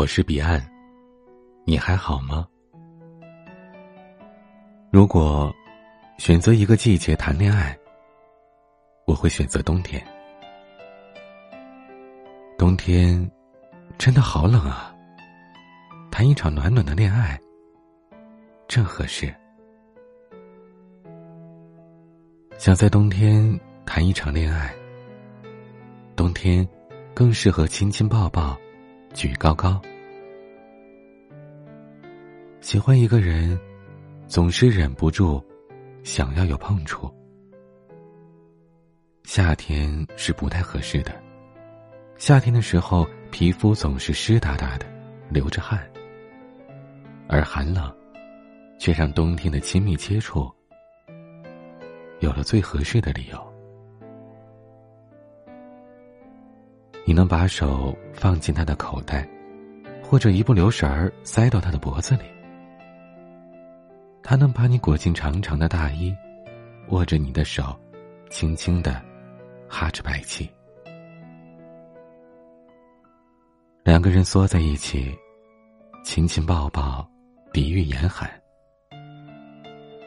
我是彼岸，你还好吗？如果选择一个季节谈恋爱，我会选择冬天。冬天真的好冷啊！谈一场暖暖的恋爱正合适。想在冬天谈一场恋爱，冬天更适合亲亲抱抱。举高高，喜欢一个人，总是忍不住想要有碰触。夏天是不太合适的，夏天的时候皮肤总是湿哒哒的，流着汗，而寒冷，却让冬天的亲密接触有了最合适的理由。你能把手放进他的口袋，或者一不留神儿塞到他的脖子里。他能把你裹进长长的大衣，握着你的手，轻轻的哈着白气。两个人缩在一起，亲亲抱抱，抵御严寒，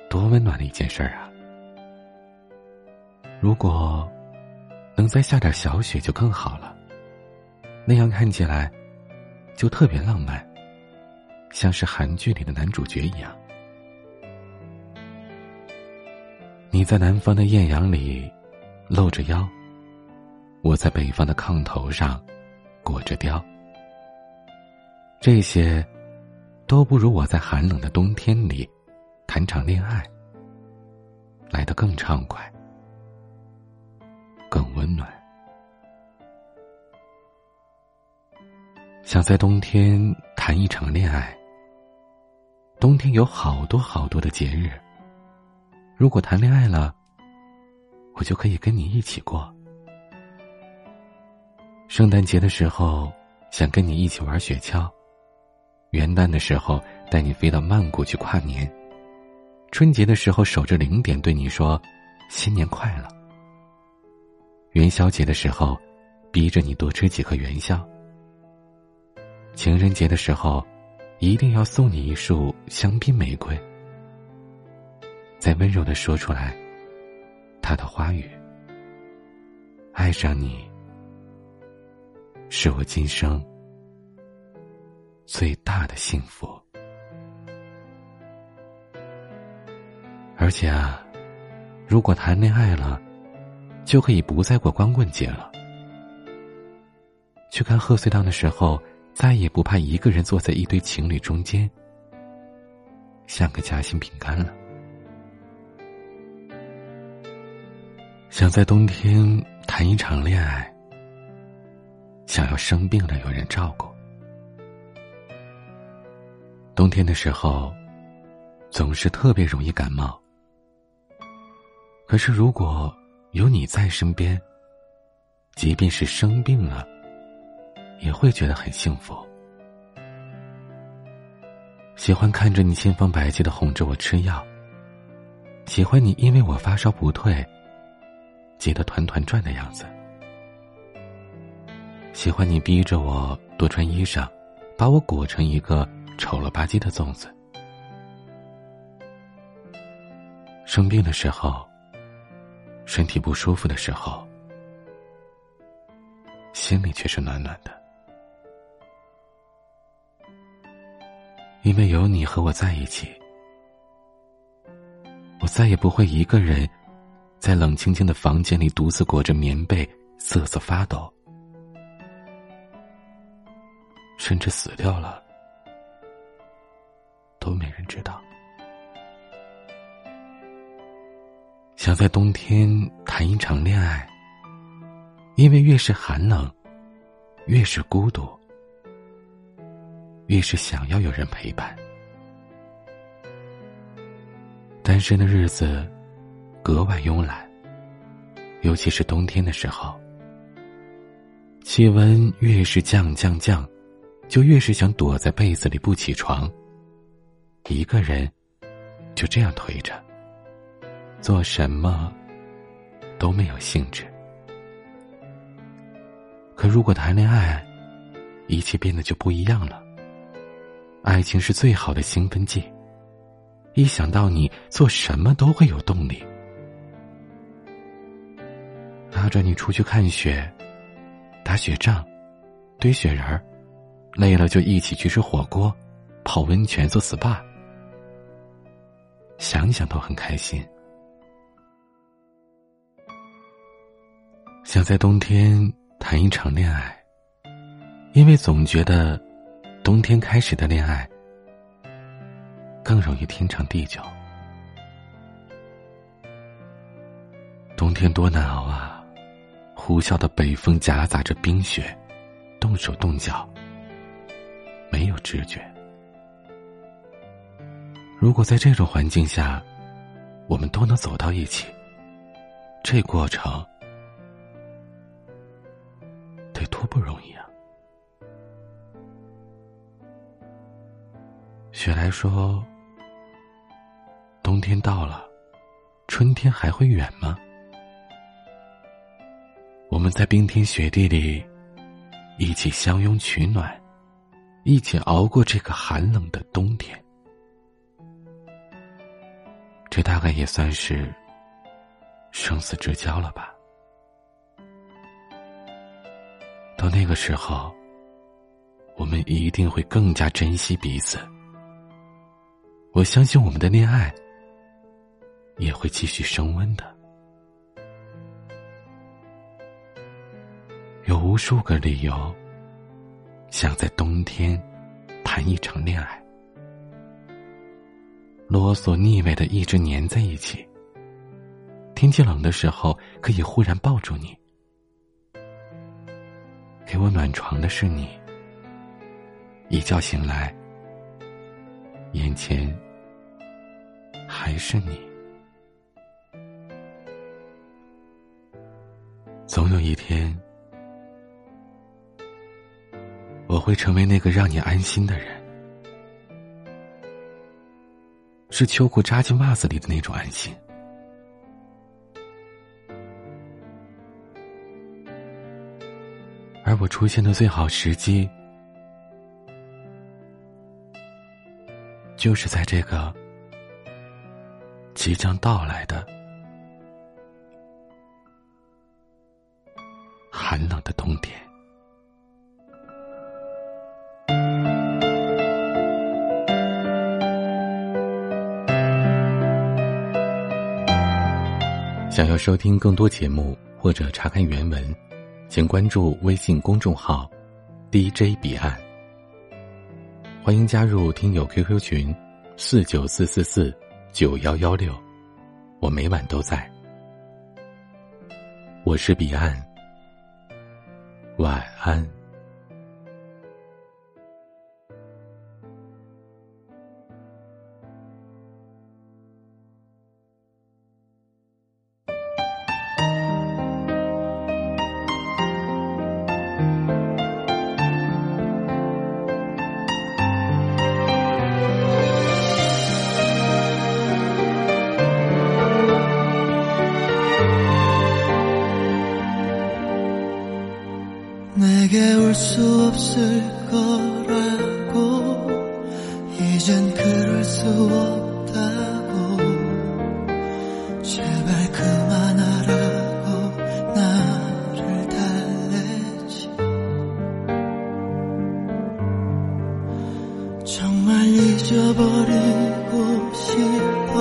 多温暖的一件事儿啊！如果能再下点小雪，就更好了。那样看起来，就特别浪漫，像是韩剧里的男主角一样。你在南方的艳阳里露着腰，我在北方的炕头上裹着貂。这些都不如我在寒冷的冬天里谈场恋爱来得更畅快，更温暖。想在冬天谈一场恋爱。冬天有好多好多的节日。如果谈恋爱了，我就可以跟你一起过。圣诞节的时候，想跟你一起玩雪橇；元旦的时候，带你飞到曼谷去跨年；春节的时候，守着零点对你说“新年快乐”；元宵节的时候，逼着你多吃几颗元宵。情人节的时候，一定要送你一束香槟玫瑰，再温柔的说出来，他的花语。爱上你，是我今生最大的幸福。而且啊，如果谈恋爱了，就可以不再过光棍节了。去看贺岁档的时候。再也不怕一个人坐在一堆情侣中间，像个夹心饼干了。想在冬天谈一场恋爱，想要生病了有人照顾。冬天的时候，总是特别容易感冒。可是如果有你在身边，即便是生病了。也会觉得很幸福。喜欢看着你千方百计的哄着我吃药，喜欢你因为我发烧不退，急得团团转的样子，喜欢你逼着我多穿衣裳，把我裹成一个丑了吧唧的粽子。生病的时候，身体不舒服的时候，心里却是暖暖的。因为有你和我在一起，我再也不会一个人在冷清清的房间里独自裹着棉被瑟瑟发抖，甚至死掉了都没人知道。想在冬天谈一场恋爱，因为越是寒冷，越是孤独。越是想要有人陪伴，单身的日子格外慵懒，尤其是冬天的时候，气温越是降降降，就越是想躲在被子里不起床，一个人就这样颓着，做什么都没有兴致。可如果谈恋爱，一切变得就不一样了。爱情是最好的兴奋剂。一想到你，做什么都会有动力。拉着你出去看雪、打雪仗、堆雪人儿，累了就一起去吃火锅、泡温泉、做 SPA，想想都很开心。想在冬天谈一场恋爱，因为总觉得冬天开始的恋爱更容易天长地久。冬天多难熬啊！呼啸的北风夹杂着冰雪，动手动脚，没有知觉。如果在这种环境下，我们都能走到一起，这过程得多不容易啊！雪莱说：“冬天到了，春天还会远吗？”我们在冰天雪地里一起相拥取暖，一起熬过这个寒冷的冬天。这大概也算是生死之交了吧。到那个时候，我们一定会更加珍惜彼此。我相信我们的恋爱也会继续升温的。有无数个理由，想在冬天谈一场恋爱，啰嗦腻味的一直粘在一起。天气冷的时候，可以忽然抱住你，给我暖床的是你。一觉醒来，眼前还是你。总有一天。我会成为那个让你安心的人，是秋裤扎进袜子里的那种安心。而我出现的最好时机，就是在这个即将到来的寒冷的冬天。想要收听更多节目或者查看原文，请关注微信公众号 “DJ 彼岸”。欢迎加入听友 QQ 群：四九四四四九幺幺六，我每晚都在。我是彼岸，晚安。 이젠 그럴 수 없다고. 제발 그만하라고 나를 달래지. 정말 잊어버리고 싶어.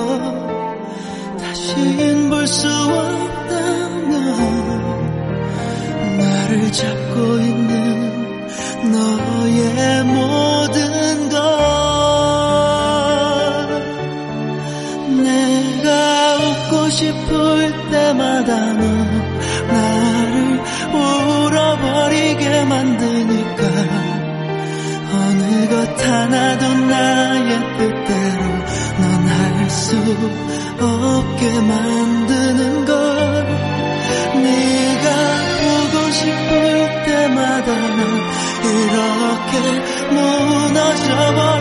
다시는 볼 수 없다면 나를 잡고 있는 때마다 너 나를 울어버리게 만드니까. 어느 것 하나도 나의 뜻대로 넌 할 수 없게 만드는 걸. 네가 보고 싶을 때마다 이렇게 무너져버리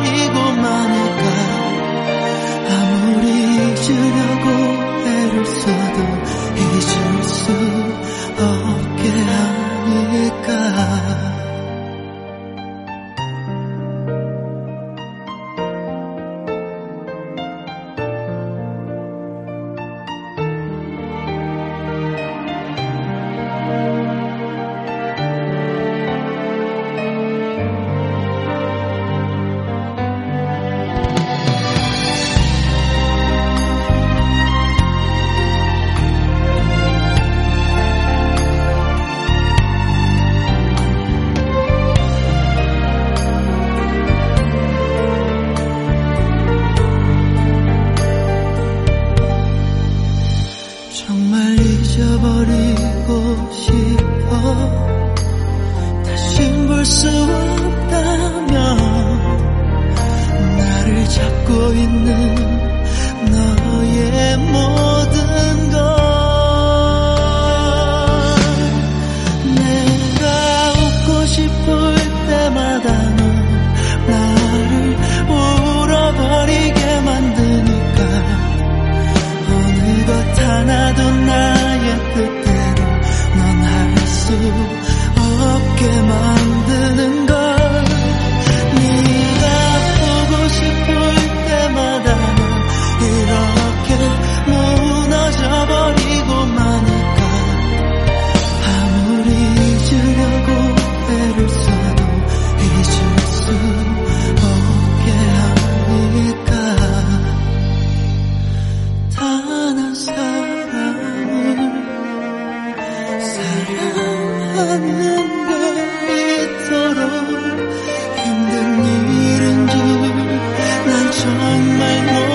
사랑하는가 이토록 힘든 일인 줄 난 정말 몰라